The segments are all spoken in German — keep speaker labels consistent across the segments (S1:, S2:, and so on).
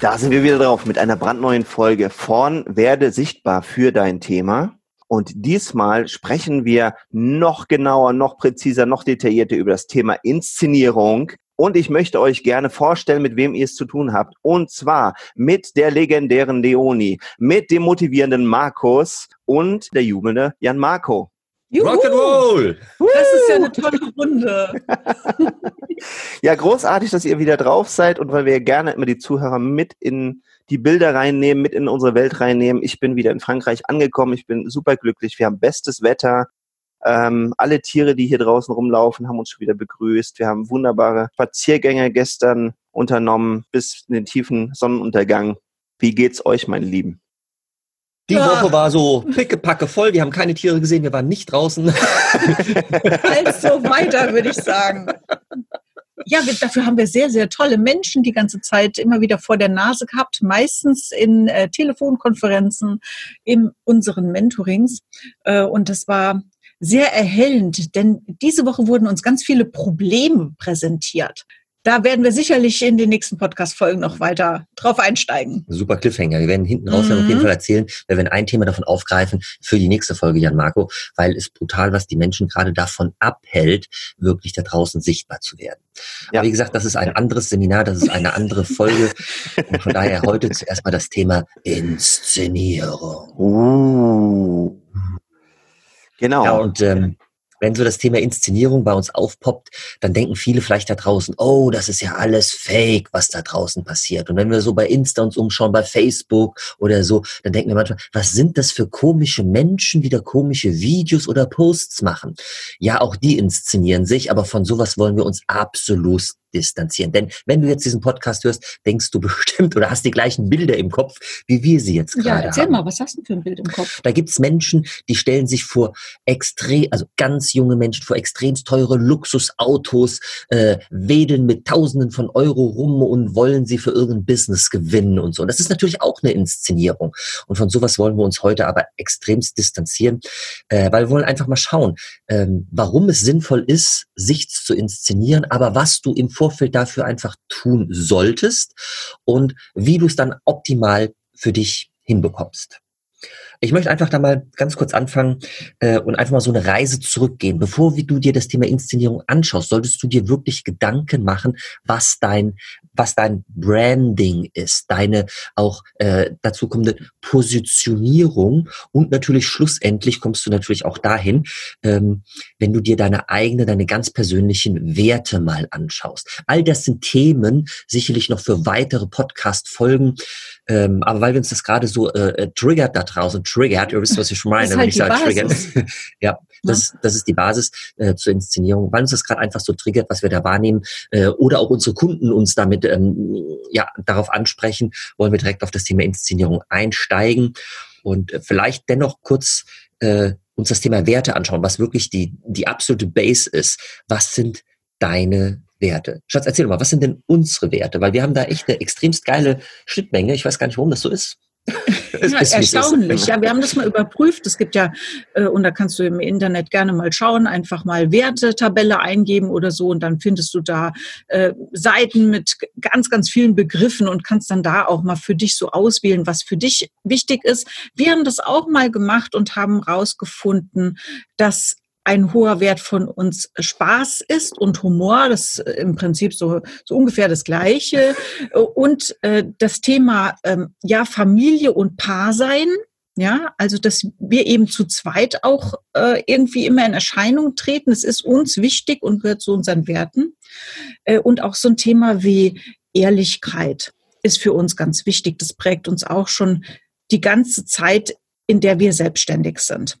S1: Da sind wir wieder drauf mit einer brandneuen Folge von Werde sichtbar für dein Thema. Und diesmal sprechen wir noch genauer, noch präziser, noch detaillierter über das Thema Inszenierung. Und ich möchte euch gerne vorstellen, mit wem ihr es zu tun habt. Und zwar mit der legendären Leoni, mit dem motivierenden Markus und der jubelnde Jan Marco.
S2: Juhu. Rock'n'Roll! Das ist ja eine tolle Runde.
S1: ja, großartig, dass ihr wieder drauf seid und weil wir gerne immer die Zuhörer mit in die Bilder reinnehmen, mit in unsere Welt reinnehmen. Ich bin wieder in Frankreich angekommen. Ich bin super glücklich. Wir haben bestes Wetter. Ähm, alle Tiere, die hier draußen rumlaufen, haben uns schon wieder begrüßt. Wir haben wunderbare Spaziergänge gestern unternommen bis in den tiefen Sonnenuntergang. Wie geht's euch, meine Lieben?
S2: Die ja. Woche war so pickepacke voll. Wir haben keine Tiere gesehen. Wir waren nicht draußen. also weiter, würde ich sagen. Ja, dafür haben wir sehr, sehr tolle Menschen die ganze Zeit immer wieder vor der Nase gehabt, meistens in äh, Telefonkonferenzen, in unseren Mentorings. Äh, und das war sehr erhellend, denn diese Woche wurden uns ganz viele Probleme präsentiert. Da werden wir sicherlich in den nächsten Podcast-Folgen noch weiter drauf einsteigen.
S3: Super Cliffhanger. Wir werden hinten raus mhm. auf jeden mhm. Fall erzählen, wir werden ein Thema davon aufgreifen für die nächste Folge, Jan Marco, weil es brutal, was die Menschen gerade davon abhält, wirklich da draußen sichtbar zu werden. Ja. Aber wie gesagt, das ist ein anderes Seminar, das ist eine andere Folge. Und von daher heute zuerst mal das Thema Inszenierung. Uh. Genau. Ja, und ähm, wenn so das Thema Inszenierung bei uns aufpoppt, dann denken viele vielleicht da draußen, oh, das ist ja alles Fake, was da draußen passiert. Und wenn wir so bei Insta uns umschauen, bei Facebook oder so, dann denken wir manchmal, was sind das für komische Menschen, die da komische Videos oder Posts machen? Ja, auch die inszenieren sich, aber von sowas wollen wir uns absolut distanzieren. Denn wenn du jetzt diesen Podcast hörst, denkst du bestimmt oder hast die gleichen Bilder im Kopf, wie wir sie jetzt gerade haben. Ja, erzähl haben.
S2: mal, was hast du für ein Bild im Kopf?
S3: Da gibt's Menschen, die stellen sich vor extrem, also ganz junge Menschen vor extremst teure Luxusautos, äh, wedeln mit Tausenden von Euro rum und wollen sie für irgendein Business gewinnen und so. Und das ist natürlich auch eine Inszenierung. Und von sowas wollen wir uns heute aber extremst distanzieren, äh, weil wir wollen einfach mal schauen, ähm, warum es sinnvoll ist, sich zu inszenieren, aber was du im Vorfeld dafür einfach tun solltest und wie du es dann optimal für dich hinbekommst. Ich möchte einfach da mal ganz kurz anfangen äh, und einfach mal so eine Reise zurückgehen. Bevor du dir das Thema Inszenierung anschaust, solltest du dir wirklich Gedanken machen, was dein was dein Branding ist, deine auch äh, dazu kommende Positionierung und natürlich schlussendlich kommst du natürlich auch dahin, ähm, wenn du dir deine eigene, deine ganz persönlichen Werte mal anschaust. All das sind Themen sicherlich noch für weitere Podcast-Folgen, ähm, aber weil wir uns das gerade so äh, äh triggert da draußen, triggert, ihr wisst, was ich meine,
S2: halt wenn ich sage triggert.
S3: ja, das, das ist die Basis äh, zur Inszenierung, weil uns das gerade einfach so triggert, was wir da wahrnehmen äh, oder auch unsere Kunden uns damit ähm, ja darauf ansprechen, wollen wir direkt auf das Thema Inszenierung einsteigen und äh, vielleicht dennoch kurz äh, uns das Thema Werte anschauen, was wirklich die die absolute Base ist. Was sind deine Werte? Schatz, erzähl doch mal, was sind denn unsere Werte? Weil wir haben da echt eine extremst geile Schnittmenge. Ich weiß gar nicht, warum das so ist
S2: ja, erstaunlich. Ja, wir haben das mal überprüft. Es gibt ja, äh, und da kannst du im Internet gerne mal schauen, einfach mal Wertetabelle eingeben oder so und dann findest du da äh, Seiten mit ganz, ganz vielen Begriffen und kannst dann da auch mal für dich so auswählen, was für dich wichtig ist. Wir haben das auch mal gemacht und haben rausgefunden, dass ein hoher Wert von uns Spaß ist und Humor, das ist im Prinzip so, so ungefähr das Gleiche. Und äh, das Thema ähm, ja Familie und Paar sein, ja, also dass wir eben zu zweit auch äh, irgendwie immer in Erscheinung treten. Es ist uns wichtig und gehört zu unseren Werten. Äh, und auch so ein Thema wie Ehrlichkeit ist für uns ganz wichtig. Das prägt uns auch schon die ganze Zeit, in der wir selbstständig sind.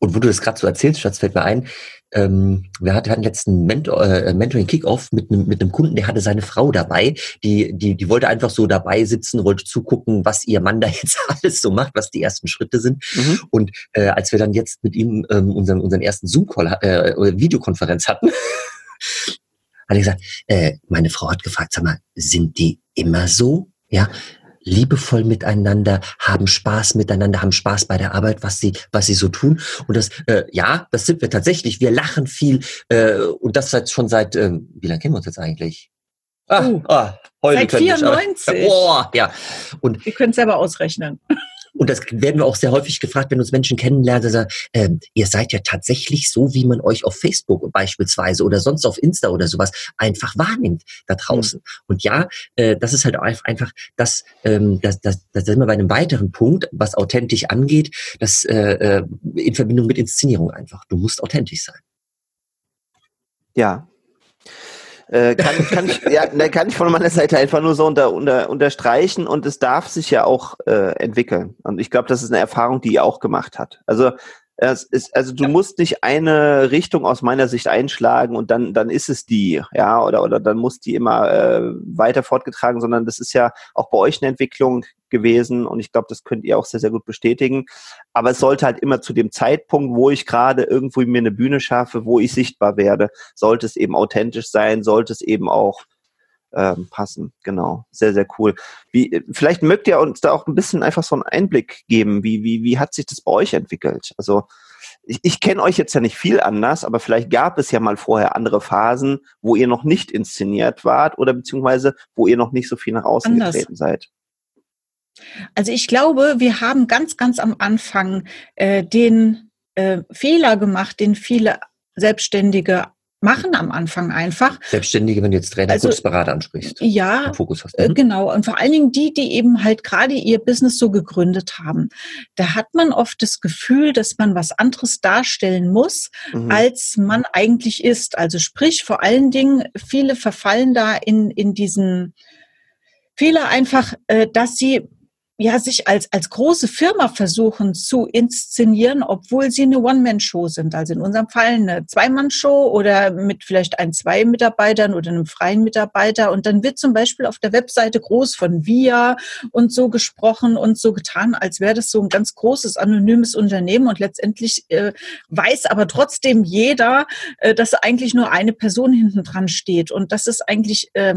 S3: Und wo du das gerade so erzählst, Schatz, fällt mir ein, ähm, wir hatten letzten Mentor, äh, Mentoring Kickoff mit einem mit einem Kunden, der hatte seine Frau dabei, die die die wollte einfach so dabei sitzen, wollte zugucken, was ihr Mann da jetzt alles so macht, was die ersten Schritte sind. Mhm. Und äh, als wir dann jetzt mit ihm ähm, unseren unseren ersten Zoom Call äh, Videokonferenz hatten, hat er gesagt, äh, meine Frau hat gefragt, sag mal, sind die immer so? Ja, liebevoll miteinander, haben Spaß miteinander, haben Spaß bei der Arbeit, was sie, was sie so tun. Und das, äh, ja, das sind wir tatsächlich. Wir lachen viel äh, und das seit schon seit, äh, wie lange kennen wir uns jetzt eigentlich?
S2: Ah, uh, ah, heute seit 94.
S3: Ich, boah, ja.
S2: Und wir können es selber ausrechnen.
S3: Und das werden wir auch sehr häufig gefragt, wenn uns Menschen kennenlernen, sagen, äh, ihr seid ja tatsächlich so, wie man euch auf Facebook beispielsweise oder sonst auf Insta oder sowas einfach wahrnimmt da draußen. Mhm. Und ja, äh, das ist halt einfach das, ähm, das, das, das sind wir bei einem weiteren Punkt, was authentisch angeht, das äh, äh, in Verbindung mit Inszenierung einfach. Du musst authentisch sein.
S1: Ja, äh, kann, kann, ich, ja, ne, kann ich von meiner Seite einfach nur so unter, unter, unterstreichen und es darf sich ja auch äh, entwickeln. Und ich glaube, das ist eine Erfahrung, die ihr auch gemacht hat. Also es ist, also du musst nicht eine Richtung aus meiner Sicht einschlagen und dann, dann ist es die, ja, oder, oder dann muss die immer äh, weiter fortgetragen, sondern das ist ja auch bei euch eine Entwicklung gewesen und ich glaube, das könnt ihr auch sehr, sehr gut bestätigen. Aber es sollte halt immer zu dem Zeitpunkt, wo ich gerade irgendwo mir eine Bühne schaffe, wo ich sichtbar werde, sollte es eben authentisch sein, sollte es eben auch ähm, passen. Genau, sehr, sehr cool. Wie, vielleicht mögt ihr uns da auch ein bisschen einfach so einen Einblick geben. Wie, wie, wie hat sich das bei euch entwickelt? Also ich, ich kenne euch jetzt ja nicht viel anders, aber vielleicht gab es ja mal vorher andere Phasen, wo ihr noch nicht inszeniert wart oder beziehungsweise wo ihr noch nicht so viel nach außen anders. getreten seid.
S2: Also ich glaube, wir haben ganz, ganz am Anfang äh, den äh, Fehler gemacht, den viele Selbstständige machen am Anfang einfach.
S3: Selbstständige, wenn du jetzt Trainer, also, Berater ansprichst.
S2: Ja, Fokus hast. Äh, mhm. genau. Und vor allen Dingen die, die eben halt gerade ihr Business so gegründet haben. Da hat man oft das Gefühl, dass man was anderes darstellen muss, mhm. als man eigentlich ist. Also sprich, vor allen Dingen, viele verfallen da in, in diesen Fehler einfach, äh, dass sie ja, sich als, als große Firma versuchen zu inszenieren, obwohl sie eine One-Man-Show sind. Also in unserem Fall eine Zwei-Mann-Show oder mit vielleicht ein, zwei Mitarbeitern oder einem freien Mitarbeiter. Und dann wird zum Beispiel auf der Webseite groß von VIA und so gesprochen und so getan, als wäre das so ein ganz großes, anonymes Unternehmen. Und letztendlich äh, weiß aber trotzdem jeder, äh, dass eigentlich nur eine Person hinten dran steht. Und das ist eigentlich, äh,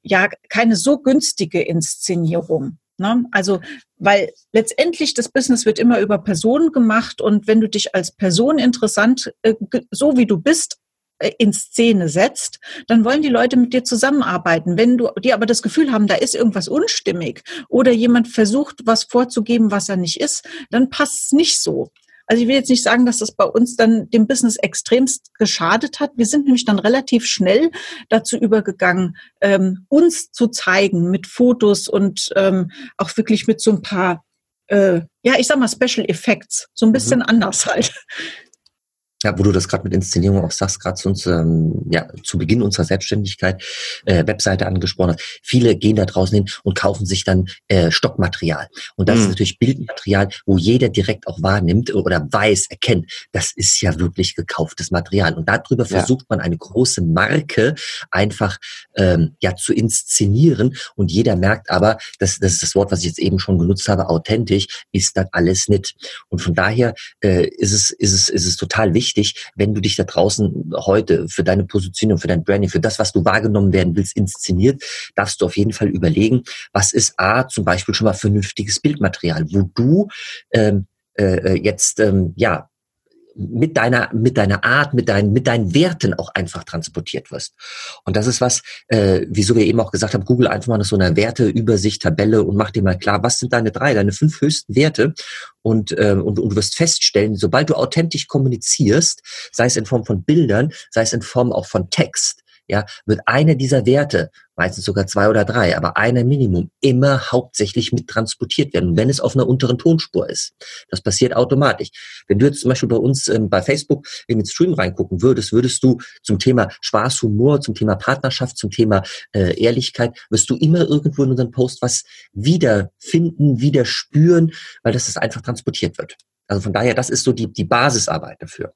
S2: ja, keine so günstige Inszenierung. Ne? Also, weil letztendlich das Business wird immer über Personen gemacht und wenn du dich als Person interessant, äh, so wie du bist, äh, in Szene setzt, dann wollen die Leute mit dir zusammenarbeiten. Wenn du die aber das Gefühl haben, da ist irgendwas unstimmig oder jemand versucht, was vorzugeben, was er nicht ist, dann passt es nicht so. Also ich will jetzt nicht sagen, dass das bei uns dann dem Business extremst geschadet hat. Wir sind nämlich dann relativ schnell dazu übergegangen, ähm, uns zu zeigen mit Fotos und ähm, auch wirklich mit so ein paar, äh, ja, ich sag mal Special Effects, so ein bisschen mhm. anders halt.
S3: Ja, wo du das gerade mit Inszenierung auch sagst, gerade zu uns, ähm, ja, zu Beginn unserer Selbstständigkeit, äh, Webseite angesprochen hast. Viele gehen da draußen hin und kaufen sich dann äh, Stockmaterial. Und das mhm. ist natürlich Bildmaterial, wo jeder direkt auch wahrnimmt oder weiß, erkennt, das ist ja wirklich gekauftes Material. Und darüber ja. versucht man eine große Marke einfach ähm, ja zu inszenieren. Und jeder merkt aber, das, das ist das Wort, was ich jetzt eben schon genutzt habe, authentisch, ist das alles nicht. Und von daher äh, ist es, ist es, ist es total wichtig, wichtig, wenn du dich da draußen heute für deine Position für dein Branding, für das, was du wahrgenommen werden willst, inszeniert, darfst du auf jeden Fall überlegen, was ist A, zum Beispiel schon mal vernünftiges Bildmaterial, wo du ähm, äh, jetzt ähm, ja mit deiner, mit deiner Art, mit deinen, mit deinen Werten auch einfach transportiert wirst. Und das ist was, äh, wieso wir eben auch gesagt haben, Google einfach mal so eine Werteübersicht, Tabelle und mach dir mal klar, was sind deine drei, deine fünf höchsten Werte und, äh, und, und du wirst feststellen, sobald du authentisch kommunizierst, sei es in Form von Bildern, sei es in Form auch von Text, ja, wird einer dieser Werte, meistens sogar zwei oder drei, aber einer Minimum, immer hauptsächlich mit transportiert werden, wenn es auf einer unteren Tonspur ist. Das passiert automatisch. Wenn du jetzt zum Beispiel bei uns ähm, bei Facebook in den Stream reingucken würdest, würdest du zum Thema Spaß, Humor, zum Thema Partnerschaft, zum Thema äh, Ehrlichkeit, wirst du immer irgendwo in unseren Post was wiederfinden, wieder spüren, weil das einfach transportiert wird. Also von daher, das ist so die, die Basisarbeit dafür.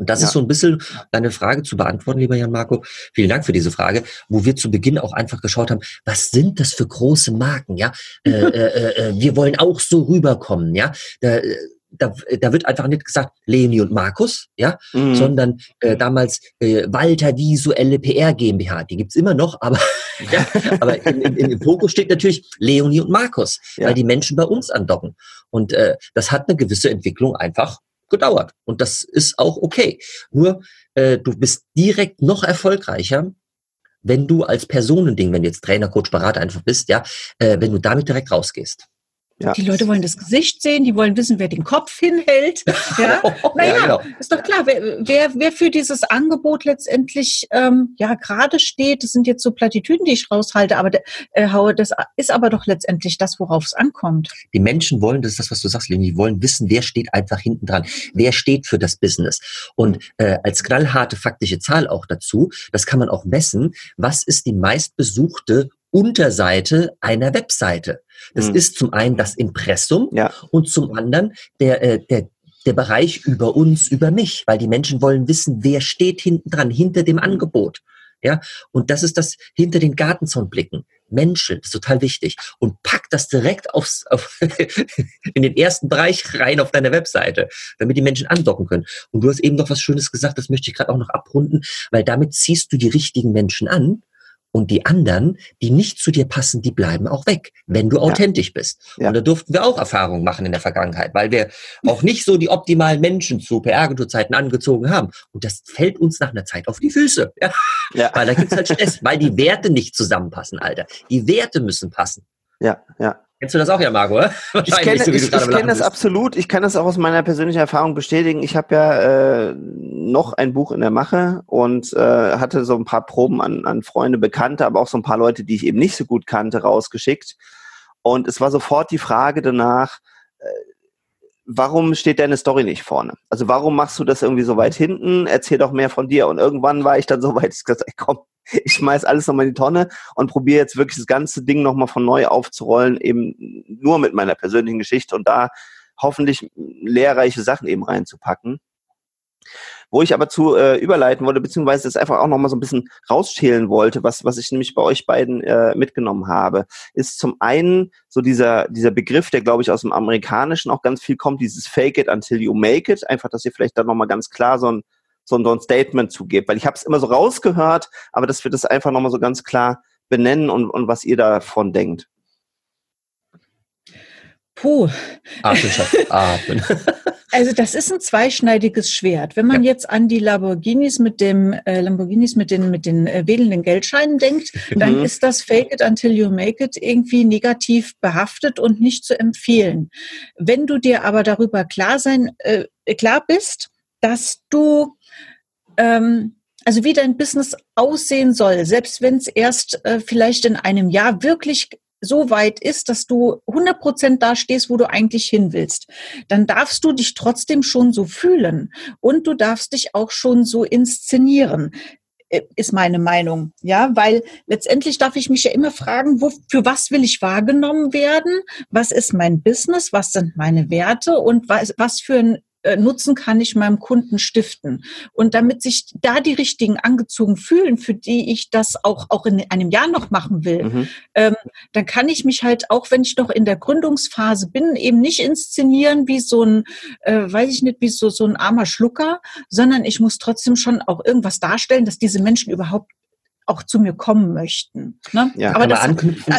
S3: Und das ja. ist so ein bisschen deine Frage zu beantworten, lieber Jan Marco. Vielen Dank für diese Frage, wo wir zu Beginn auch einfach geschaut haben, was sind das für große Marken, ja? Äh, äh, äh, äh, wir wollen auch so rüberkommen, ja? Da, äh, da, da wird einfach nicht gesagt Leonie und Markus, ja, mhm. sondern äh, damals äh, Walter Visuelle PR GmbH. Die gibt's immer noch, aber, ja, aber in, in, im Fokus steht natürlich Leonie und Markus, ja. weil die Menschen bei uns andocken. Und äh, das hat eine gewisse Entwicklung einfach gedauert. Und das ist auch okay. Nur äh, du bist direkt noch erfolgreicher, wenn du als Personending, wenn du jetzt Trainer, Coach, Berater einfach bist, ja, äh, wenn du damit direkt rausgehst.
S2: Ja. Die Leute wollen das Gesicht sehen, die wollen wissen, wer den Kopf hinhält. Ja, naja, ja, genau. ist doch klar, wer, wer, wer für dieses Angebot letztendlich ähm, ja gerade steht, das sind jetzt so Plattitüden, die ich raushalte, aber äh, haue, das ist aber doch letztendlich das, worauf es ankommt.
S3: Die Menschen wollen, das ist das, was du sagst, Leni, die wollen wissen, wer steht einfach hinten dran, wer steht für das Business. Und äh, als knallharte faktische Zahl auch dazu, das kann man auch messen, was ist die meistbesuchte Unterseite einer Webseite. Das mhm. ist zum einen das Impressum ja. und zum anderen der, äh, der, der Bereich über uns, über mich, weil die Menschen wollen wissen, wer steht hinten dran, hinter dem Angebot. Ja, und das ist das hinter den Gartenzaun blicken. Menschen, das ist total wichtig. Und pack das direkt aufs, auf, in den ersten Bereich rein auf deiner Webseite, damit die Menschen andocken können. Und du hast eben noch was Schönes gesagt, das möchte ich gerade auch noch abrunden, weil damit ziehst du die richtigen Menschen an, und die anderen, die nicht zu dir passen, die bleiben auch weg, wenn du authentisch ja. bist. Ja. Und da durften wir auch Erfahrungen machen in der Vergangenheit, weil wir auch nicht so die optimalen Menschen zu PR-Agenturzeiten angezogen haben. Und das fällt uns nach einer Zeit auf die Füße. Ja. ja. Weil da gibt's halt Stress, weil die Werte nicht zusammenpassen, Alter. Die Werte müssen passen.
S1: Ja, ja.
S3: Kennst du das auch ja, Marco?
S1: Ich kenne so, ich, ich kenn das absolut. Ich kann das auch aus meiner persönlichen Erfahrung bestätigen. Ich habe ja äh, noch ein Buch in der Mache und äh, hatte so ein paar Proben an, an Freunde, Bekannte, aber auch so ein paar Leute, die ich eben nicht so gut kannte, rausgeschickt. Und es war sofort die Frage danach, äh, warum steht deine Story nicht vorne? Also warum machst du das irgendwie so weit hinten? Erzähl doch mehr von dir. Und irgendwann war ich dann so weit, ich gesagt, ey, komm, ich schmeiß alles nochmal in die Tonne und probiere jetzt wirklich das ganze Ding nochmal von neu aufzurollen, eben nur mit meiner persönlichen Geschichte und da hoffentlich lehrreiche Sachen eben reinzupacken. Wo ich aber zu äh, überleiten wollte, beziehungsweise das einfach auch nochmal so ein bisschen rausschälen wollte, was, was ich nämlich bei euch beiden äh, mitgenommen habe, ist zum einen so dieser, dieser Begriff, der glaube ich aus dem Amerikanischen auch ganz viel kommt, dieses Fake it until you make it. Einfach, dass ihr vielleicht da nochmal ganz klar so ein, so ein, so ein Statement zugebt. Weil ich habe es immer so rausgehört, aber dass wir das einfach nochmal so ganz klar benennen und, und was ihr davon denkt.
S2: Puh. Atmen, Atmen. Also das ist ein zweischneidiges Schwert. Wenn man ja. jetzt an die Lamborghinis mit dem äh, Lamborghinis mit den mit den äh, wedelnden Geldscheinen denkt, dann mhm. ist das Fake it until you make it irgendwie negativ behaftet und nicht zu empfehlen. Wenn du dir aber darüber klar sein äh, klar bist, dass du ähm, also wie dein Business aussehen soll, selbst wenn es erst äh, vielleicht in einem Jahr wirklich so weit ist, dass du 100 Prozent da stehst, wo du eigentlich hin willst, dann darfst du dich trotzdem schon so fühlen und du darfst dich auch schon so inszenieren äh, ist meine Meinung, ja, weil letztendlich darf ich mich ja immer fragen, wo, für was will ich wahrgenommen werden? Was ist mein Business? Was sind meine Werte? Und was, was für ein Nutzen kann ich meinem Kunden stiften? Und damit sich da die richtigen angezogen fühlen, für die ich das auch, auch in einem Jahr noch machen will, mhm. ähm, dann kann ich mich halt, auch wenn ich noch in der Gründungsphase bin, eben nicht inszenieren wie so ein, äh, weiß ich nicht, wie so, so ein armer Schlucker, sondern ich muss trotzdem schon auch irgendwas darstellen, dass diese Menschen überhaupt auch zu mir kommen möchten. Ne? Ja, aber das,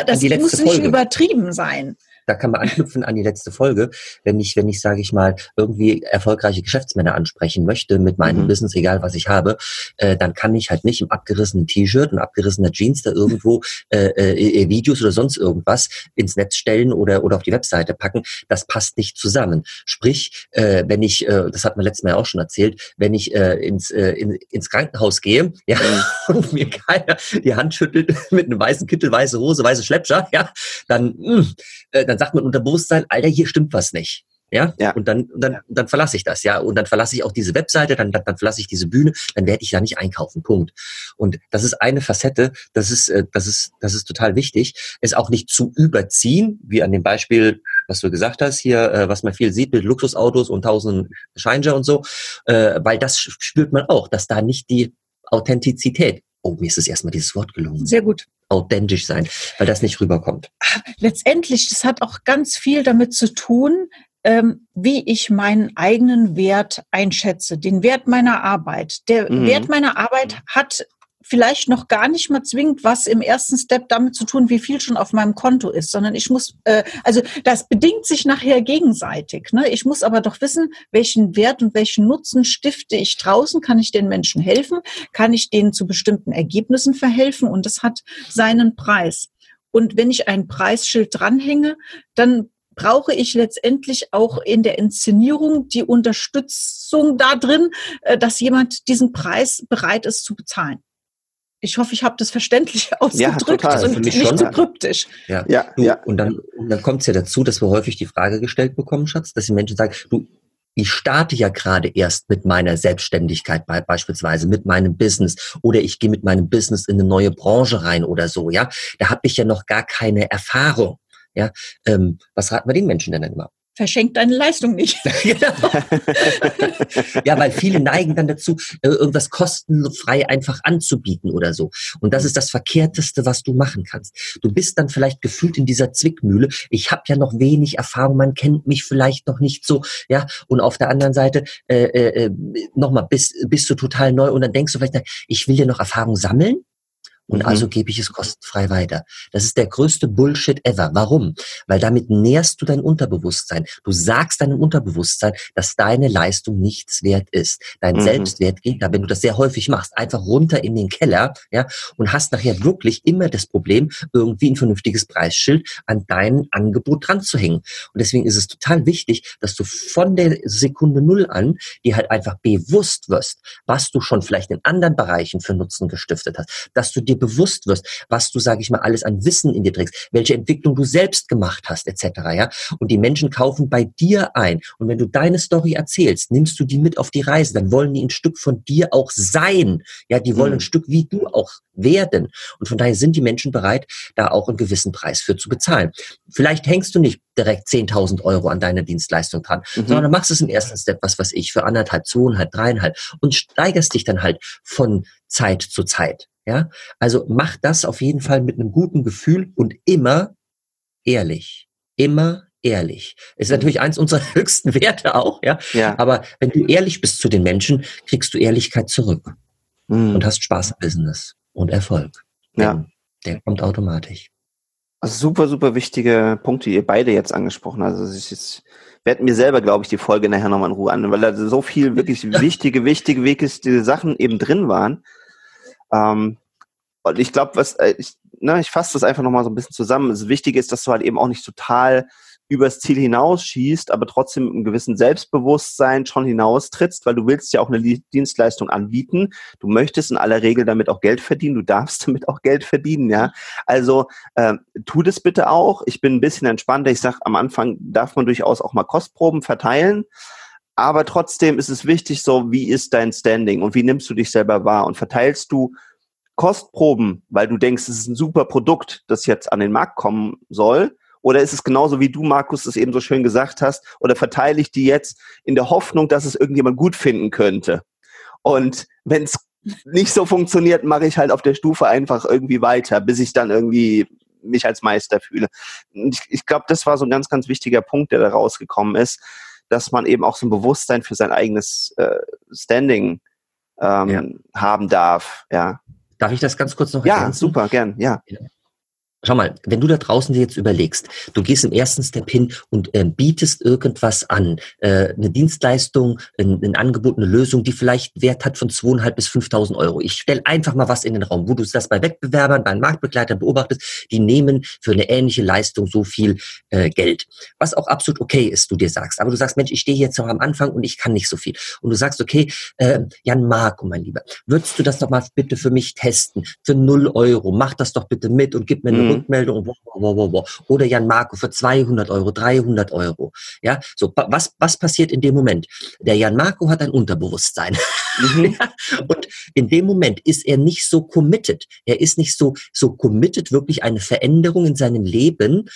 S2: das muss nicht Folge. übertrieben sein
S3: da kann man anknüpfen an die letzte Folge, wenn ich, wenn ich, sage ich mal, irgendwie erfolgreiche Geschäftsmänner ansprechen möchte mit meinem mhm. Business, egal was ich habe, äh, dann kann ich halt nicht im abgerissenen T-Shirt und abgerissener Jeans da irgendwo äh, äh, Videos oder sonst irgendwas ins Netz stellen oder, oder auf die Webseite packen. Das passt nicht zusammen. Sprich, äh, wenn ich, äh, das hat man letztes Mal auch schon erzählt, wenn ich äh, ins, äh, in, ins Krankenhaus gehe, ja, mhm. und mir keiner die Hand schüttelt mit einem weißen Kittel, weiße Hose, weiße Schleppscher, ja, dann, mh, hm, äh, dann sagt man unter Bewusstsein, Alter, hier stimmt was nicht. Ja, ja. und dann, dann, dann verlasse ich das, ja, und dann verlasse ich auch diese Webseite, dann, dann, dann verlasse ich diese Bühne, dann werde ich ja nicht einkaufen, Punkt. Und das ist eine Facette, das ist, äh, das ist, das ist total wichtig, es auch nicht zu überziehen, wie an dem Beispiel was du gesagt hast, hier, äh, was man viel sieht mit Luxusautos und tausend Scheinjer und so, äh, weil das spürt man auch, dass da nicht die Authentizität oh, mir ist es erstmal dieses Wort gelungen.
S2: Sehr gut.
S3: Authentisch sein, weil das nicht rüberkommt.
S2: Letztendlich, das hat auch ganz viel damit zu tun, ähm, wie ich meinen eigenen Wert einschätze, den Wert meiner Arbeit. Der mhm. Wert meiner Arbeit hat vielleicht noch gar nicht mal zwingend was im ersten Step damit zu tun, wie viel schon auf meinem Konto ist, sondern ich muss, äh, also das bedingt sich nachher gegenseitig. Ne? Ich muss aber doch wissen, welchen Wert und welchen Nutzen stifte ich draußen, kann ich den Menschen helfen, kann ich denen zu bestimmten Ergebnissen verhelfen und das hat seinen Preis. Und wenn ich ein Preisschild dranhänge, dann brauche ich letztendlich auch in der Inszenierung die Unterstützung da drin, äh, dass jemand diesen Preis bereit ist zu bezahlen. Ich hoffe, ich habe das verständlich ausgedrückt ja, und nicht schon. so kryptisch.
S3: Ja, ja, ja. Und dann, und dann kommt es ja dazu, dass wir häufig die Frage gestellt bekommen, Schatz, dass die Menschen sagen, du, ich starte ja gerade erst mit meiner Selbstständigkeit beispielsweise, mit meinem Business oder ich gehe mit meinem Business in eine neue Branche rein oder so, ja. Da habe ich ja noch gar keine Erfahrung. Ja, ähm, was raten wir den Menschen denn immer?
S2: Verschenkt deine Leistung nicht. Genau.
S3: ja, weil viele neigen dann dazu, äh, irgendwas kostenfrei einfach anzubieten oder so. Und das ist das Verkehrteste, was du machen kannst. Du bist dann vielleicht gefühlt in dieser Zwickmühle. Ich habe ja noch wenig Erfahrung, man kennt mich vielleicht noch nicht so, ja. Und auf der anderen Seite äh, äh, äh nochmal bist, bist du total neu und dann denkst du vielleicht, ich will ja noch Erfahrung sammeln und mhm. also gebe ich es kostenfrei weiter. Das ist der größte Bullshit ever. Warum? Weil damit nährst du dein Unterbewusstsein. Du sagst deinem Unterbewusstsein, dass deine Leistung nichts wert ist. Dein mhm. Selbstwert geht da, wenn du das sehr häufig machst, einfach runter in den Keller, ja, und hast nachher wirklich immer das Problem, irgendwie ein vernünftiges Preisschild an dein Angebot dran zu hängen. Und deswegen ist es total wichtig, dass du von der Sekunde Null an dir halt einfach bewusst wirst, was du schon vielleicht in anderen Bereichen für Nutzen gestiftet hast, dass du dir bewusst wirst, was du, sage ich mal, alles an Wissen in dir trägst, welche Entwicklung du selbst gemacht hast, etc. Ja, und die Menschen kaufen bei dir ein. Und wenn du deine Story erzählst, nimmst du die mit auf die Reise, dann wollen die ein Stück von dir auch sein. Ja, die wollen mhm. ein Stück wie du auch werden. Und von daher sind die Menschen bereit, da auch einen gewissen Preis für zu bezahlen. Vielleicht hängst du nicht direkt 10.000 Euro an deine Dienstleistung dran, mhm. sondern machst es im ersten Step, was weiß ich, für anderthalb, zweieinhalb, dreieinhalb und steigerst dich dann halt von Zeit zu Zeit. Ja, also mach das auf jeden Fall mit einem guten Gefühl und immer ehrlich. Immer ehrlich. Ist natürlich eins unserer höchsten Werte auch, ja? ja. Aber wenn du ehrlich bist zu den Menschen, kriegst du Ehrlichkeit zurück mhm. und hast Spaß im Business und Erfolg. Ja. Der kommt automatisch.
S1: Also super, super wichtige Punkte, die ihr beide jetzt angesprochen habt. Also ich werde mir selber, glaube ich, die Folge nachher nochmal in Ruhe an, weil da so viel wirklich wichtige, wichtige, wichtige Sachen eben drin waren. Ähm, und ich glaube, was äh, ich, ne, ich fasse das einfach nochmal so ein bisschen zusammen. Das Wichtige ist, dass du halt eben auch nicht total übers Ziel hinausschießt, aber trotzdem mit einem gewissen Selbstbewusstsein schon hinaustrittst, weil du willst ja auch eine Dienstleistung anbieten. Du möchtest in aller Regel damit auch Geld verdienen. Du darfst damit auch Geld verdienen, ja. Also äh, tu das bitte auch. Ich bin ein bisschen entspannter. Ich sage, am Anfang darf man durchaus auch mal Kostproben verteilen. Aber trotzdem ist es wichtig, so wie ist dein Standing und wie nimmst du dich selber wahr und verteilst du Kostproben, weil du denkst, es ist ein super Produkt, das jetzt an den Markt kommen soll? Oder ist es genauso, wie du, Markus, es eben so schön gesagt hast? Oder verteile ich die jetzt in der Hoffnung, dass es irgendjemand gut finden könnte? Und wenn es nicht so funktioniert, mache ich halt auf der Stufe einfach irgendwie weiter, bis ich dann irgendwie mich als Meister fühle. Ich, ich glaube, das war so ein ganz, ganz wichtiger Punkt, der da rausgekommen ist dass man eben auch so ein Bewusstsein für sein eigenes äh, Standing ähm, ja. haben darf. Ja.
S3: Darf ich das ganz kurz noch
S1: ergänzen? Ja, super, gern, ja.
S3: Schau mal, wenn du da draußen dir jetzt überlegst, du gehst im ersten Step hin und äh, bietest irgendwas an, äh, eine Dienstleistung, ein, ein, Angebot, eine Lösung, die vielleicht Wert hat von zweieinhalb bis 5.000 Euro. Ich stelle einfach mal was in den Raum, wo du das bei Wettbewerbern, bei Marktbegleitern beobachtest, die nehmen für eine ähnliche Leistung so viel äh, Geld. Was auch absolut okay ist, du dir sagst. Aber du sagst, Mensch, ich stehe jetzt noch am Anfang und ich kann nicht so viel. Und du sagst, okay, äh, Jan Marco, mein Lieber, würdest du das doch mal bitte für mich testen? Für null Euro. Mach das doch bitte mit und gib mir eine Mhm. Rückmeldung, wow, wow, wow, wow. oder Jan Marco für 200 Euro, 300 Euro. Ja, so was was passiert in dem Moment? Der Jan Marco hat ein Unterbewusstsein. Mhm. und in dem Moment ist er nicht so committed. Er ist nicht so, so committed, wirklich eine Veränderung in seinem Leben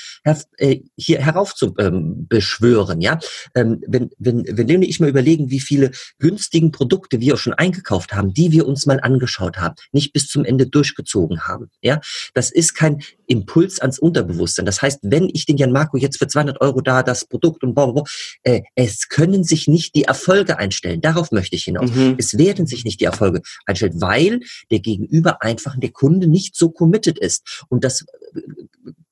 S3: äh, hier heraufzubeschwören. Ähm, ja? Ähm, wenn, wenn, wenn Leonie ich mal überlegen, wie viele günstigen Produkte wir auch schon eingekauft haben, die wir uns mal angeschaut haben, nicht bis zum Ende durchgezogen haben. Ja? Das ist kein Impuls ans Unterbewusstsein. Das heißt, wenn ich den Jan Marco jetzt für 200 Euro da das Produkt und bla, bla, bla, äh, es können sich nicht die Erfolge einstellen. Darauf möchte ich hinaus. Mhm. Es werden sich nicht die Erfolge einstellen, weil der Gegenüber einfach der Kunde nicht so committed ist. Und das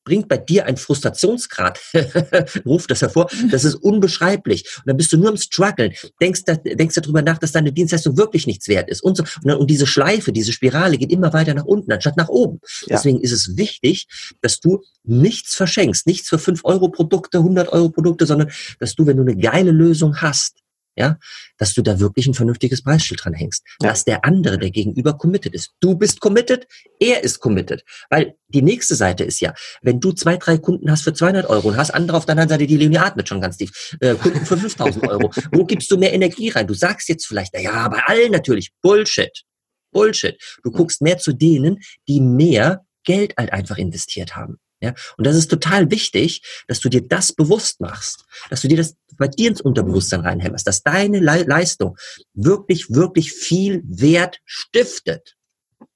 S3: bringt bei dir ein Frustrationsgrad, ruft das hervor, das ist unbeschreiblich. Und dann bist du nur im Struggeln, denkst, da, denkst darüber nach, dass deine Dienstleistung wirklich nichts wert ist. Und, so. und, dann, und diese Schleife, diese Spirale geht immer weiter nach unten, anstatt nach oben. Ja. Deswegen ist es wichtig, dass du nichts verschenkst, nichts für 5 Euro Produkte, 100 Euro Produkte, sondern dass du, wenn du eine geile Lösung hast, ja, dass du da wirklich ein vernünftiges Preisschild dran hängst, ja. dass der andere, der gegenüber committed ist. Du bist committed, er ist committed. Weil die nächste Seite ist ja, wenn du zwei, drei Kunden hast für 200 Euro und hast andere auf der anderen Seite, die Leonie atmet schon ganz tief, äh, Kunden für 5000 Euro, wo gibst du mehr Energie rein? Du sagst jetzt vielleicht, na ja, bei allen natürlich, Bullshit. Bullshit. Du guckst mehr zu denen, die mehr Geld halt einfach investiert haben. Ja? Und das ist total wichtig, dass du dir das bewusst machst, dass du dir das bei dir ins Unterbewusstsein reinhämmerst, dass deine Le Leistung wirklich, wirklich viel Wert stiftet.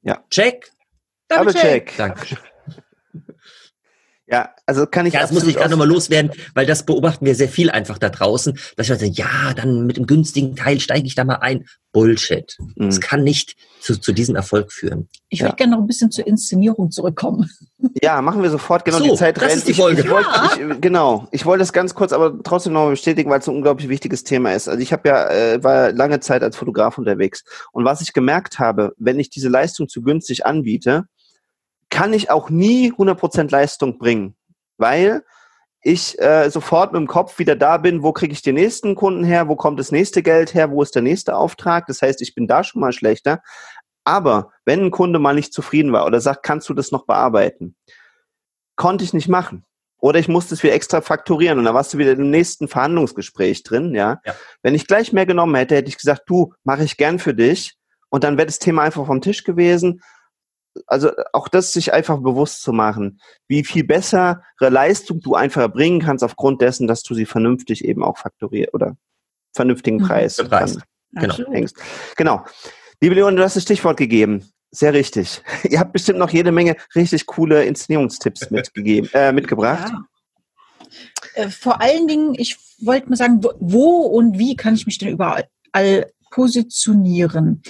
S1: Ja.
S3: Check.
S1: Double, Double check. check.
S3: Danke.
S1: Ja, also kann ich.
S3: Ja, das muss ich gerade nochmal loswerden, weil das beobachten wir sehr viel einfach da draußen. Dass ich sagen, ja, dann mit dem günstigen Teil steige ich da mal ein. Bullshit. Mhm. Das kann nicht zu, zu diesem Erfolg führen.
S2: Ich würde ja. gerne noch ein bisschen zur Inszenierung zurückkommen.
S1: Ja, machen wir sofort. Genau,
S3: so,
S1: die Zeit
S3: das rennt. Ist die Folge.
S1: Ich, ich wollte, ich, genau. Ich wollte das ganz kurz, aber trotzdem nochmal bestätigen, weil es ein unglaublich wichtiges Thema ist. Also ich habe ja, äh, war lange Zeit als Fotograf unterwegs. Und was ich gemerkt habe, wenn ich diese Leistung zu günstig anbiete, kann ich auch nie 100% Leistung bringen, weil ich äh, sofort mit dem Kopf wieder da bin, wo kriege ich den nächsten Kunden her, wo kommt das nächste Geld her, wo ist der nächste Auftrag. Das heißt, ich bin da schon mal schlechter. Aber wenn ein Kunde mal nicht zufrieden war oder sagt, kannst du das noch bearbeiten, konnte ich nicht machen. Oder ich musste es wieder extra fakturieren und dann warst du wieder im nächsten Verhandlungsgespräch drin, ja? ja. Wenn ich gleich mehr genommen hätte, hätte ich gesagt, du, mache ich gern für dich und dann wäre das Thema einfach vom Tisch gewesen also auch das sich einfach bewusst zu machen, wie viel bessere Leistung du einfach erbringen kannst aufgrund dessen, dass du sie vernünftig eben auch faktorierst oder vernünftigen mhm. Preis,
S3: mhm. Preis.
S1: Genau. Genau. Liebe Leon, du hast das Stichwort gegeben. Sehr richtig. Ihr habt bestimmt noch jede Menge richtig coole Inszenierungstipps mitgegeben, äh, mitgebracht. Ja.
S2: Äh, vor allen Dingen, ich wollte mal sagen, wo und wie kann ich mich denn überall positionieren?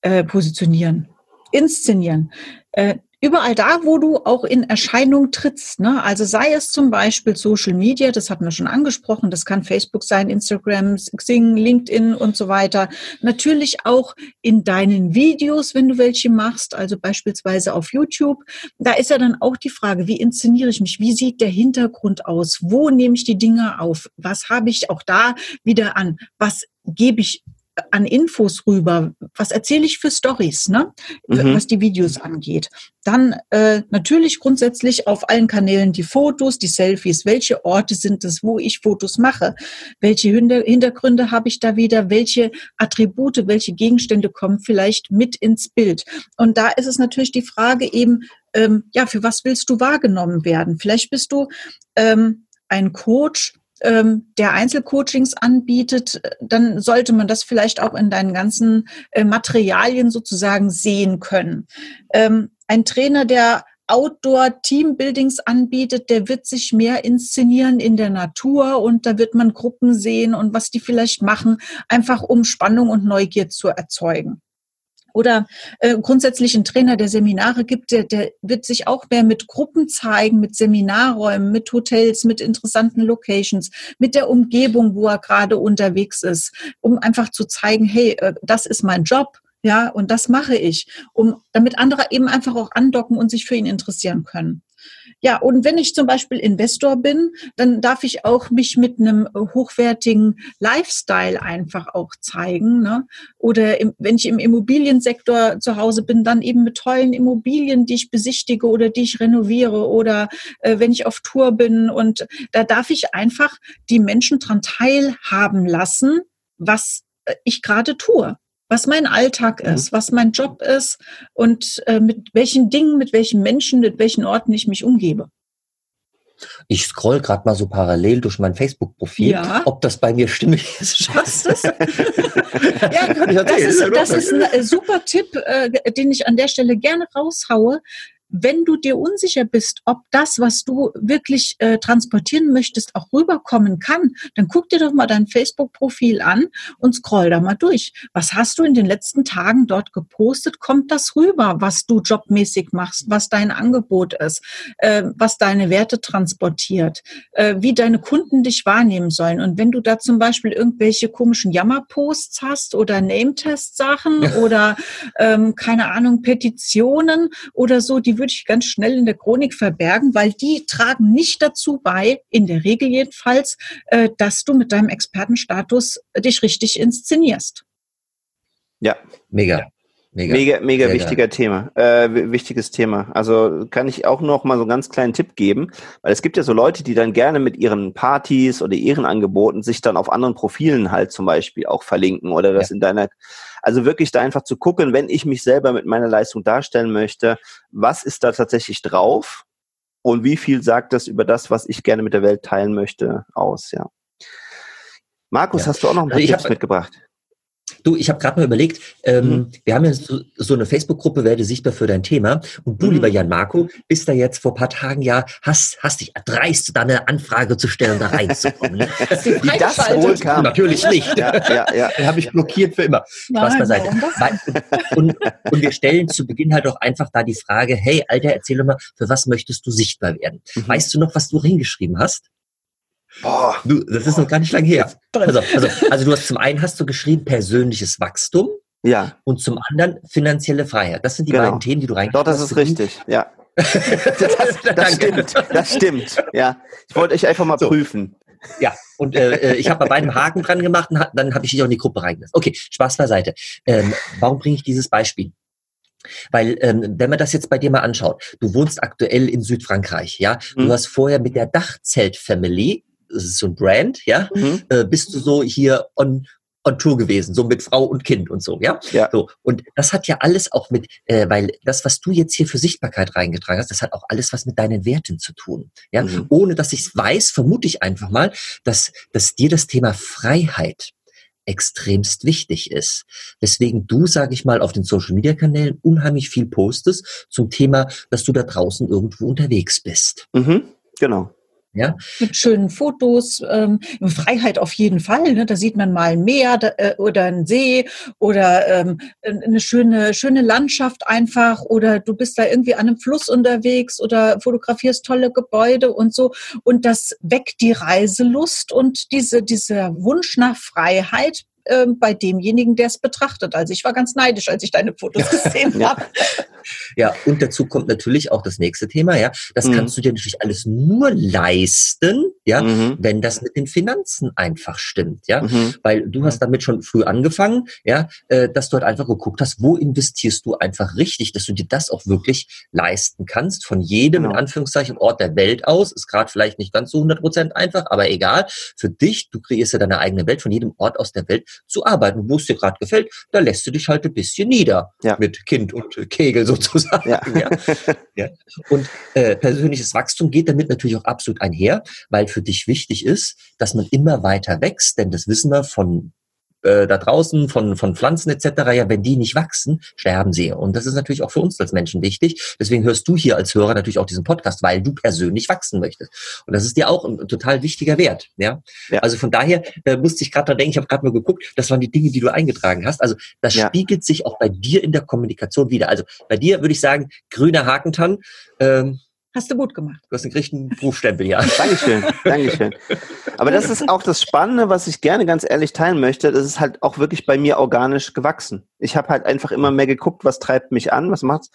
S2: Äh, positionieren inszenieren. Äh, überall da, wo du auch in Erscheinung trittst. Ne? Also sei es zum Beispiel Social Media, das hatten wir schon angesprochen, das kann Facebook sein, Instagram, Xing, LinkedIn und so weiter. Natürlich auch in deinen Videos, wenn du welche machst, also beispielsweise auf YouTube. Da ist ja dann auch die Frage, wie inszeniere ich mich? Wie sieht der Hintergrund aus? Wo nehme ich die Dinge auf? Was habe ich auch da wieder an? Was gebe ich an Infos rüber? Was erzähle ich für Stories, ne? Mhm. was die Videos angeht? Dann äh, natürlich grundsätzlich auf allen Kanälen die Fotos, die Selfies. Welche Orte sind es, wo ich Fotos mache? Welche Hintergründe habe ich da wieder? Welche Attribute, welche Gegenstände kommen vielleicht mit ins Bild? Und da ist es natürlich die Frage eben, ähm, ja, für was willst du wahrgenommen werden? Vielleicht bist du ähm, ein Coach, der Einzelcoachings anbietet, dann sollte man das vielleicht auch in deinen ganzen äh, Materialien sozusagen sehen können. Ähm, ein Trainer, der Outdoor-Teambuildings anbietet, der wird sich mehr inszenieren in der Natur und da wird man Gruppen sehen und was die vielleicht machen, einfach um Spannung und Neugier zu erzeugen. Oder äh, grundsätzlich ein Trainer, der Seminare gibt, der, der wird sich auch mehr mit Gruppen zeigen, mit Seminarräumen, mit Hotels, mit interessanten Locations, mit der Umgebung, wo er gerade unterwegs ist, um einfach zu zeigen, hey, äh, das ist mein Job. Ja, und das mache ich, um, damit andere eben einfach auch andocken und sich für ihn interessieren können. Ja, und wenn ich zum Beispiel Investor bin, dann darf ich auch mich mit einem hochwertigen Lifestyle einfach auch zeigen. Ne? Oder im, wenn ich im Immobiliensektor zu Hause bin, dann eben mit tollen Immobilien, die ich besichtige oder die ich renoviere. Oder äh, wenn ich auf Tour bin. Und da darf ich einfach die Menschen dran teilhaben lassen, was äh, ich gerade tue. Was mein Alltag mhm. ist, was mein Job ist und äh, mit welchen Dingen, mit welchen Menschen, mit welchen Orten ich mich umgebe.
S3: Ich scroll gerade mal so parallel durch mein Facebook-Profil, ja. ob das bei mir stimmig ist. Schaffst du es?
S2: ja, das ist, das ist ein äh, super Tipp, äh, den ich an der Stelle gerne raushaue wenn du dir unsicher bist, ob das, was du wirklich äh, transportieren möchtest, auch rüberkommen kann, dann guck dir doch mal dein Facebook-Profil an und scroll da mal durch. Was hast du in den letzten Tagen dort gepostet? Kommt das rüber, was du jobmäßig machst, was dein Angebot ist, äh, was deine Werte transportiert, äh, wie deine Kunden dich wahrnehmen sollen? Und wenn du da zum Beispiel irgendwelche komischen Jammerposts hast oder Name-Test-Sachen oder ähm, keine Ahnung, Petitionen oder so, die würde ich ganz schnell in der Chronik verbergen, weil die tragen nicht dazu bei, in der Regel jedenfalls, äh, dass du mit deinem Expertenstatus dich richtig inszenierst.
S1: Ja.
S3: Mega.
S1: Mega, mega, mega Sehr wichtiger geil. Thema, äh, wichtiges Thema. Also kann ich auch noch mal so einen ganz kleinen Tipp geben, weil es gibt ja so Leute, die dann gerne mit ihren Partys oder ihren Angeboten sich dann auf anderen Profilen halt zum Beispiel auch verlinken oder das ja. in deiner also wirklich da einfach zu gucken, wenn ich mich selber mit meiner Leistung darstellen möchte, was ist da tatsächlich drauf und wie viel sagt das über das, was ich gerne mit der Welt teilen möchte, aus, ja. Markus, ja. hast du auch noch ein paar also Tipps mitgebracht?
S3: Du, ich habe gerade mal überlegt, ähm, mhm. wir haben ja so, so eine Facebook-Gruppe, werde sichtbar für dein Thema. Und du, mhm. lieber Jan Marco, bist da jetzt vor paar Tagen ja, hast, hast dich erdreist, da eine Anfrage zu stellen, da reinzukommen. Ne?
S1: Wie das wohl kam.
S3: Natürlich nicht. Ja, ja, ja. Den habe ich blockiert für immer. Spaß Nein, beiseite. Und, und wir stellen zu Beginn halt auch einfach da die Frage, hey, Alter, erzähl doch mal, für was möchtest du sichtbar werden? Mhm. Weißt du noch, was du hingeschrieben hast? Boah, du, das ist noch gar nicht lange her. Also, also, also du hast zum einen hast du geschrieben persönliches Wachstum.
S1: Ja.
S3: Und zum anderen finanzielle Freiheit. Das sind die genau. beiden Themen, die du reingeschrieben
S1: hast. Doch, das ist richtig, ja. das, das stimmt, das stimmt, ja. Ich wollte euch einfach mal so. prüfen.
S3: Ja, und äh, äh ich habe bei beidem Haken dran gemacht und dann habe ich dich auch in die Gruppe reingelassen. Okay, Spaß beiseite. Ähm, warum bringe ich dieses Beispiel? Weil, ähm, wenn man das jetzt bei dir mal anschaut, du wohnst aktuell in Südfrankreich, ja, mhm. du hast vorher mit der Dachzelt-Family das ist so ein Brand, ja, mhm. äh, bist du so hier on, on Tour gewesen, so mit Frau und Kind und so, ja? ja. So. Und das hat ja alles auch mit, äh, weil das, was du jetzt hier für Sichtbarkeit reingetragen hast, das hat auch alles was mit deinen Werten zu tun. Ja? Mhm. Ohne dass ich es weiß, vermute ich einfach mal, dass, dass dir das Thema Freiheit extremst wichtig ist. Weswegen du, sage ich mal, auf den Social Media Kanälen unheimlich viel postest zum Thema, dass du da draußen irgendwo unterwegs bist.
S1: Mhm, genau.
S2: Ja? Mit schönen Fotos, ähm, Freiheit auf jeden Fall. Ne? Da sieht man mal ein Meer da, äh, oder ein See oder ähm, eine schöne, schöne Landschaft einfach oder du bist da irgendwie an einem Fluss unterwegs oder fotografierst tolle Gebäude und so. Und das weckt die Reiselust und diese, dieser Wunsch nach Freiheit äh, bei demjenigen, der es betrachtet. Also ich war ganz neidisch, als ich deine Fotos gesehen habe.
S3: Ja, und dazu kommt natürlich auch das nächste Thema, ja. Das mhm. kannst du dir natürlich alles nur leisten, ja, mhm. wenn das mit den Finanzen einfach stimmt, ja. Mhm. Weil du hast damit schon früh angefangen, ja, äh, dass du halt einfach geguckt hast, wo investierst du einfach richtig, dass du dir das auch wirklich leisten kannst, von jedem, genau. in Anführungszeichen, Ort der Welt aus. Ist gerade vielleicht nicht ganz so 100 Prozent einfach, aber egal. Für dich, du kreierst ja deine eigene Welt, von jedem Ort aus der Welt zu arbeiten. Wo es dir gerade gefällt, da lässt du dich halt ein bisschen nieder. Ja. Mit Kind und Kegel sozusagen. Ja. ja. Und äh, persönliches Wachstum geht damit natürlich auch absolut einher, weil für dich wichtig ist, dass man immer weiter wächst, denn das wissen wir von äh, da draußen von, von Pflanzen etc., ja, wenn die nicht wachsen, sterben sie. Und das ist natürlich auch für uns als Menschen wichtig. Deswegen hörst du hier als Hörer natürlich auch diesen Podcast, weil du persönlich wachsen möchtest. Und das ist dir auch ein, ein total wichtiger Wert. Ja? ja. Also von daher äh, musste ich gerade dran denken, ich habe gerade mal geguckt, das waren die Dinge, die du eingetragen hast. Also das ja. spiegelt sich auch bei dir in der Kommunikation wieder. Also bei dir würde ich sagen, grüner Hakentann. Ähm,
S2: Hast du gut gemacht.
S3: Du hast einen richtigen Berufsstempel, ja.
S1: Dankeschön, Dankeschön. Aber das ist auch das Spannende, was ich gerne ganz ehrlich teilen möchte. Das ist halt auch wirklich bei mir organisch gewachsen. Ich habe halt einfach immer mehr geguckt, was treibt mich an, was macht's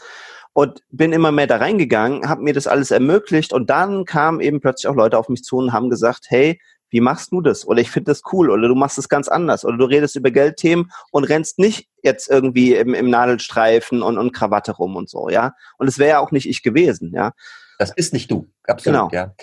S1: und bin immer mehr da reingegangen, habe mir das alles ermöglicht und dann kamen eben plötzlich auch Leute auf mich zu und haben gesagt, hey, wie machst du das? Oder ich finde das cool oder du machst es ganz anders oder du redest über Geldthemen und rennst nicht jetzt irgendwie im, im Nadelstreifen und, und Krawatte rum und so, ja. Und es wäre ja auch nicht ich gewesen, ja.
S3: Das ist nicht du, absolut, genau. ja.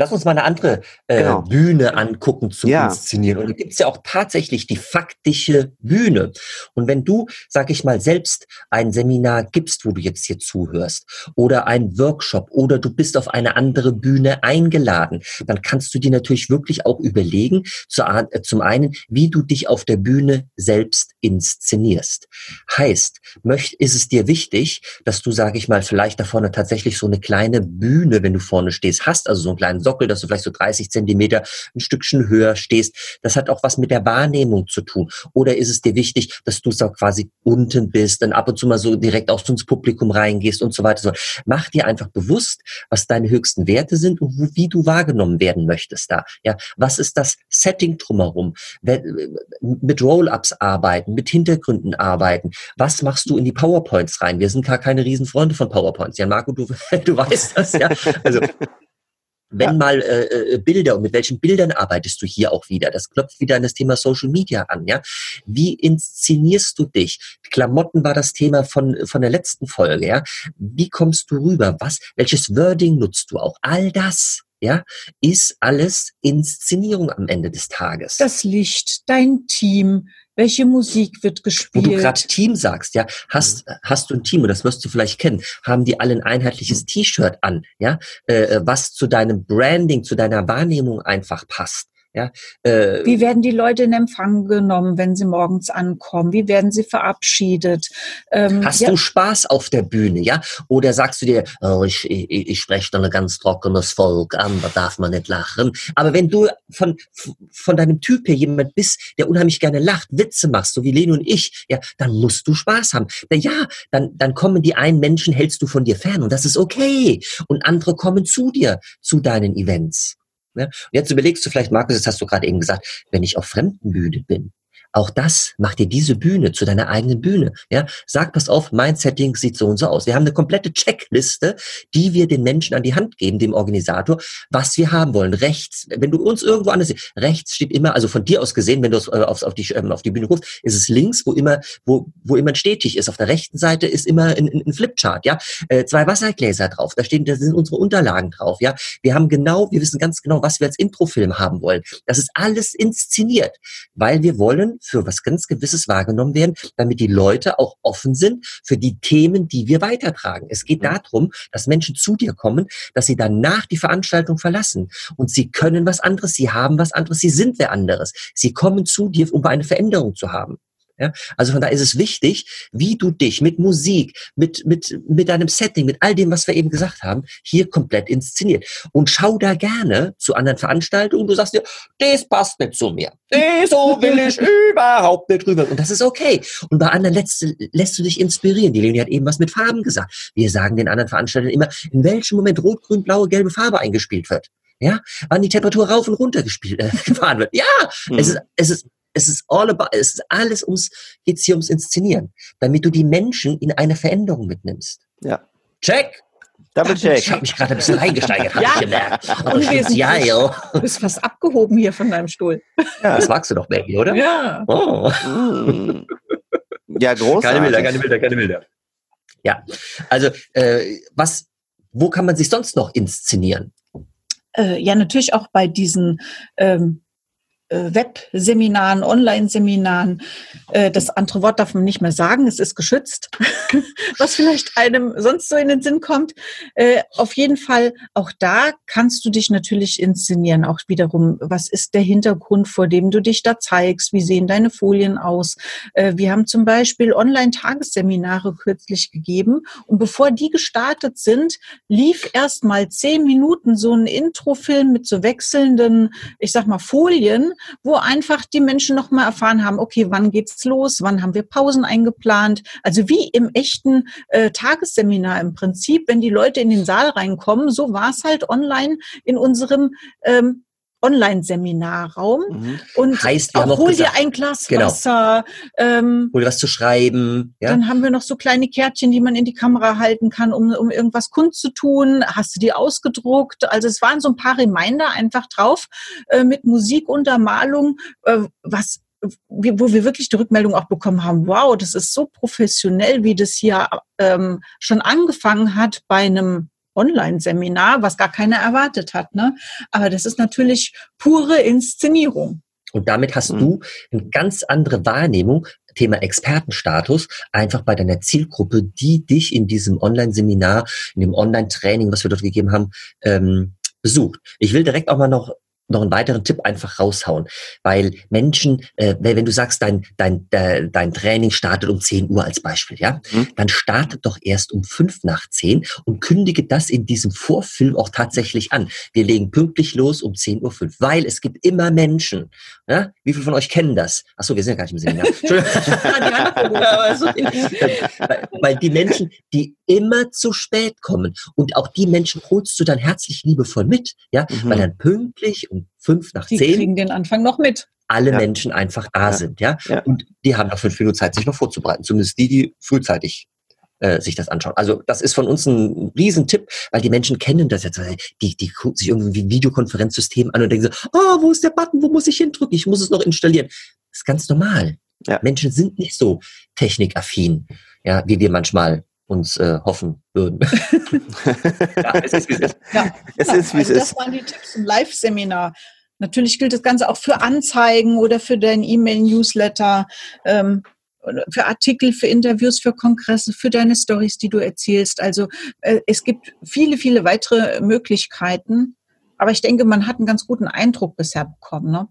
S3: Lass uns mal eine andere äh, genau. Bühne angucken zum ja. Inszenieren. Und da gibt es ja auch tatsächlich die faktische Bühne. Und wenn du, sag ich mal, selbst ein Seminar gibst, wo du jetzt hier zuhörst, oder ein Workshop, oder du bist auf eine andere Bühne eingeladen, dann kannst du dir natürlich wirklich auch überlegen, zu, äh, zum einen, wie du dich auf der Bühne selbst inszenierst. Heißt, möcht, ist es dir wichtig, dass du, sag ich mal, vielleicht da vorne tatsächlich so eine kleine Bühne, wenn du vorne stehst, hast, also so einen kleinen Sockel, dass du vielleicht so 30 Zentimeter ein Stückchen höher stehst. Das hat auch was mit der Wahrnehmung zu tun. Oder ist es dir wichtig, dass du so quasi unten bist, dann ab und zu mal so direkt auch ins Publikum reingehst und so weiter. So, mach dir einfach bewusst, was deine höchsten Werte sind und wie du wahrgenommen werden möchtest da. Ja, was ist das Setting drumherum? Mit Roll-ups arbeiten, mit Hintergründen arbeiten. Was machst du in die PowerPoints rein? Wir sind gar keine Riesenfreunde von PowerPoints. Ja, Marco, du, du weißt das, ja. Also wenn ja. mal äh, äh, Bilder und mit welchen Bildern arbeitest du hier auch wieder? Das klopft wieder an das Thema Social Media an, ja? Wie inszenierst du dich? Klamotten war das Thema von von der letzten Folge, ja? Wie kommst du rüber? Was welches Wording nutzt du auch? All das ja, ist alles Inszenierung am Ende des Tages.
S2: Das Licht, dein Team, welche Musik wird gespielt?
S3: Wo du gerade Team sagst, ja, hast, mhm. hast du ein Team, und das wirst du vielleicht kennen, haben die alle ein einheitliches mhm. T-Shirt an, ja, äh, äh, was zu deinem Branding, zu deiner Wahrnehmung einfach passt. Ja,
S2: äh, Wie werden die Leute in Empfang genommen, wenn sie morgens ankommen? Wie werden sie verabschiedet?
S3: Ähm, Hast ja. du Spaß auf der Bühne, ja? Oder sagst du dir, oh, ich, ich, ich spreche da ein ganz trockenes Volk an, da darf man nicht lachen. Aber wenn du von, von deinem Typ her jemand bist, der unheimlich gerne lacht, Witze machst, so wie Leno und ich, ja, dann musst du Spaß haben. Na ja, dann, dann kommen die einen Menschen, hältst du von dir fern und das ist okay. Und andere kommen zu dir, zu deinen Events. Ne? Und jetzt überlegst du vielleicht, Markus, jetzt hast du gerade eben gesagt, wenn ich auf Fremdenbühne bin, auch das macht dir diese Bühne zu deiner eigenen Bühne. Ja, sag, pass auf, mein Setting sieht so und so aus. Wir haben eine komplette Checkliste, die wir den Menschen an die Hand geben, dem Organisator, was wir haben wollen. Rechts, wenn du uns irgendwo anders siehst, rechts steht immer, also von dir aus gesehen, wenn du äh, auf, auf, die, ähm, auf die Bühne guckst, ist es links, wo immer, wo, wo immer stetig ist. Auf der rechten Seite ist immer ein, ein Flipchart, ja. Äh, zwei Wassergläser drauf, da stehen, da sind unsere Unterlagen drauf, ja. Wir haben genau, wir wissen ganz genau, was wir als Introfilm haben wollen. Das ist alles inszeniert, weil wir wollen für was ganz Gewisses wahrgenommen werden, damit die Leute auch offen sind für die Themen, die wir weitertragen. Es geht mhm. darum, dass Menschen zu dir kommen, dass sie danach die Veranstaltung verlassen und sie können was anderes, sie haben was anderes, sie sind wer anderes. Sie kommen zu dir, um eine Veränderung zu haben. Ja? Also von da ist es wichtig, wie du dich mit Musik, mit, mit, mit deinem Setting, mit all dem, was wir eben gesagt haben, hier komplett inszeniert. Und schau da gerne zu anderen Veranstaltungen. Du sagst dir, das passt nicht zu mir. So will ich überhaupt nicht rüber. Und das ist okay. Und bei anderen lässt, lässt du dich inspirieren. Die Leonie hat eben was mit Farben gesagt. Wir sagen den anderen Veranstaltern immer, in welchem Moment rot, grün, blaue, gelbe Farbe eingespielt wird. Ja, wann die Temperatur rauf und runter gespielt, äh, gefahren wird. Ja, mhm. es ist, es ist es ist all about, es ist alles ums, geht's hier ums Inszenieren, damit du die Menschen in eine Veränderung mitnimmst.
S1: Ja.
S3: Check!
S1: Double check.
S3: Ich habe mich gerade ein bisschen reingesteigert,
S2: ja. ich gemerkt. ja, Du bist fast abgehoben hier von deinem Stuhl.
S3: Ja. Das magst du doch, Baby, oder?
S2: Ja.
S3: Oh.
S1: Mm. Ja, großartig.
S3: Keine Bilder, keine Bilder, keine Bilder. Ja, also äh, was, wo kann man sich sonst noch inszenieren?
S2: Äh, ja, natürlich auch bei diesen ähm, äh, Webseminaren, Online-Seminaren. Äh, das andere Wort darf man nicht mehr sagen, es ist geschützt, was vielleicht einem sonst so in den Sinn kommt. Äh, auf jeden Fall, auch da kannst du dich natürlich inszenieren. Auch wiederum, was ist der Hintergrund, vor dem du dich da zeigst? Wie sehen deine Folien aus? Wir haben zum Beispiel Online-Tagesseminare kürzlich gegeben und bevor die gestartet sind, lief erst mal zehn Minuten so ein Introfilm mit so wechselnden, ich sag mal, Folien, wo einfach die Menschen nochmal erfahren haben, okay, wann geht's los, wann haben wir Pausen eingeplant. Also wie im echten äh, Tagesseminar im Prinzip, wenn die Leute in den Saal reinkommen, so war es halt online in unserem ähm, Online-Seminarraum mhm. und
S3: heißt,
S2: auch hol gesagt, dir ein Glas genau. Wasser.
S3: Ähm, hol dir was zu schreiben.
S2: Ja? Dann haben wir noch so kleine Kärtchen, die man in die Kamera halten kann, um, um irgendwas kundzutun. Hast du die ausgedruckt? Also es waren so ein paar Reminder einfach drauf äh, mit Musikuntermalung, äh, was wo wir wirklich die Rückmeldung auch bekommen haben, wow, das ist so professionell, wie das hier ähm, schon angefangen hat bei einem Online-Seminar, was gar keiner erwartet hat. Ne? Aber das ist natürlich pure Inszenierung.
S3: Und damit hast mhm. du eine ganz andere Wahrnehmung, Thema Expertenstatus, einfach bei deiner Zielgruppe, die dich in diesem Online-Seminar, in dem Online-Training, was wir dort gegeben haben, ähm, besucht. Ich will direkt auch mal noch noch einen weiteren Tipp einfach raushauen, weil Menschen, äh, wenn du sagst, dein, dein, dein, Training startet um 10 Uhr als Beispiel, ja, mhm. dann startet doch erst um 5 nach 10 und kündige das in diesem Vorfilm auch tatsächlich an. Wir legen pünktlich los um 10 Uhr 5, weil es gibt immer Menschen, ja, wie viele von euch kennen das? Achso, wir sind ja gar nicht im Seminar. weil, weil die Menschen, die immer zu spät kommen und auch die Menschen holst du dann herzlich liebevoll mit, ja, mhm. weil dann pünktlich um fünf nach
S2: die
S3: zehn.
S2: Die kriegen den Anfang noch mit.
S3: Alle ja. Menschen einfach da ja. sind, ja? ja? Und die haben noch fünf Minuten Zeit, sich noch vorzubereiten. Zumindest die, die frühzeitig äh, sich das anschauen. Also das ist von uns ein Riesentipp, weil die Menschen kennen das jetzt. Die, die gucken sich irgendwie ein Videokonferenzsystem an und denken so, oh, wo ist der Button, wo muss ich hindrücken? Ich muss es noch installieren. Das ist ganz normal. Ja. Menschen sind nicht so technikaffin, ja, wie wir manchmal uns äh, hoffen würden.
S2: ja, es ist, wie es ist. Ja, es ist, wie also es das ist. waren die Tipps im Live-Seminar. Natürlich gilt das Ganze auch für Anzeigen oder für dein E-Mail-Newsletter, ähm, für Artikel, für Interviews, für Kongresse, für deine Stories, die du erzählst. Also äh, es gibt viele, viele weitere Möglichkeiten. Aber ich denke, man hat einen ganz guten Eindruck bisher bekommen. Ne?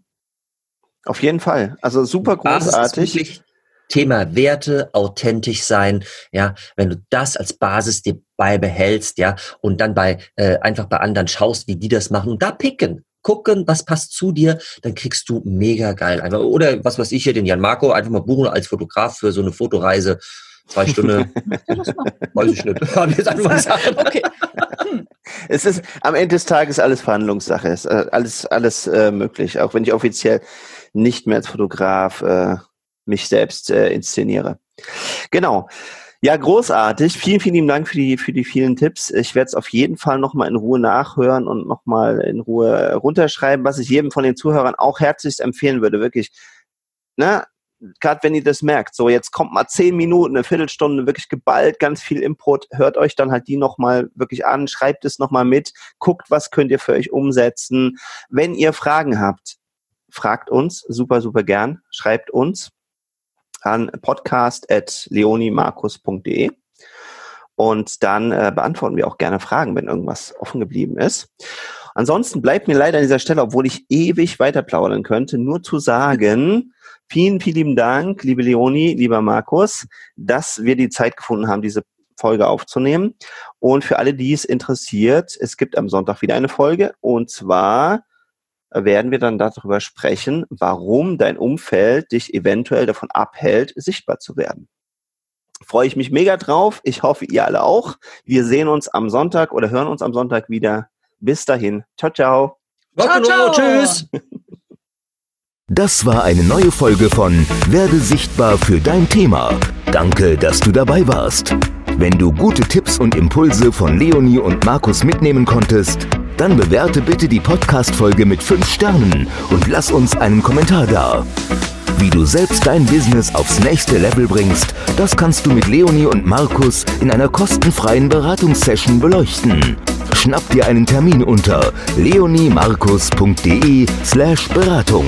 S1: Auf jeden Fall. Also super großartig.
S3: Thema Werte, authentisch sein, ja, wenn du das als Basis dir beibehältst, ja, und dann bei äh, einfach bei anderen schaust, wie die das machen und da picken, gucken, was passt zu dir, dann kriegst du mega geil einfach oder was weiß ich hier den Jan Marco einfach mal buchen als Fotograf für so eine Fotoreise zwei Stunden. Weiß ich nicht. jetzt einfach gesagt.
S1: Okay. Es ist am Ende des Tages alles Verhandlungssache. Es ist äh, alles alles äh, möglich, auch wenn ich offiziell nicht mehr als Fotograf äh, mich selbst äh, inszeniere. Genau. Ja, großartig. Vielen, vielen lieben Dank für die, für die vielen Tipps. Ich werde es auf jeden Fall nochmal in Ruhe nachhören und nochmal in Ruhe runterschreiben, was ich jedem von den Zuhörern auch herzlichst empfehlen würde. Wirklich, ne? Gerade wenn ihr das merkt, so jetzt kommt mal zehn Minuten, eine Viertelstunde, wirklich geballt, ganz viel Input, hört euch dann halt die nochmal wirklich an, schreibt es nochmal mit, guckt, was könnt ihr für euch umsetzen. Wenn ihr Fragen habt, fragt uns, super, super gern, schreibt uns an podcast.leonimarkus.de und dann äh, beantworten wir auch gerne Fragen, wenn irgendwas offen geblieben ist. Ansonsten bleibt mir leider an dieser Stelle, obwohl ich ewig weiter plaudern könnte, nur zu sagen, vielen, vielen lieben Dank, liebe Leonie, lieber Markus, dass wir die Zeit gefunden haben, diese Folge aufzunehmen. Und für alle, die es interessiert, es gibt am Sonntag wieder eine Folge und zwar werden wir dann darüber sprechen, warum dein Umfeld dich eventuell davon abhält, sichtbar zu werden. Freue ich mich mega drauf. Ich hoffe, ihr alle auch. Wir sehen uns am Sonntag oder hören uns am Sonntag wieder. Bis dahin. Ciao, ciao.
S3: Ciao, ciao. Tschüss.
S4: Das war eine neue Folge von Werde sichtbar für dein Thema. Danke, dass du dabei warst. Wenn du gute Tipps und Impulse von Leonie und Markus mitnehmen konntest, dann bewerte bitte die Podcast-Folge mit 5 Sternen und lass uns einen Kommentar da. Wie du selbst dein Business aufs nächste Level bringst, das kannst du mit Leonie und Markus in einer kostenfreien Beratungssession beleuchten. Schnapp dir einen Termin unter leoniemarkus.de slash Beratung.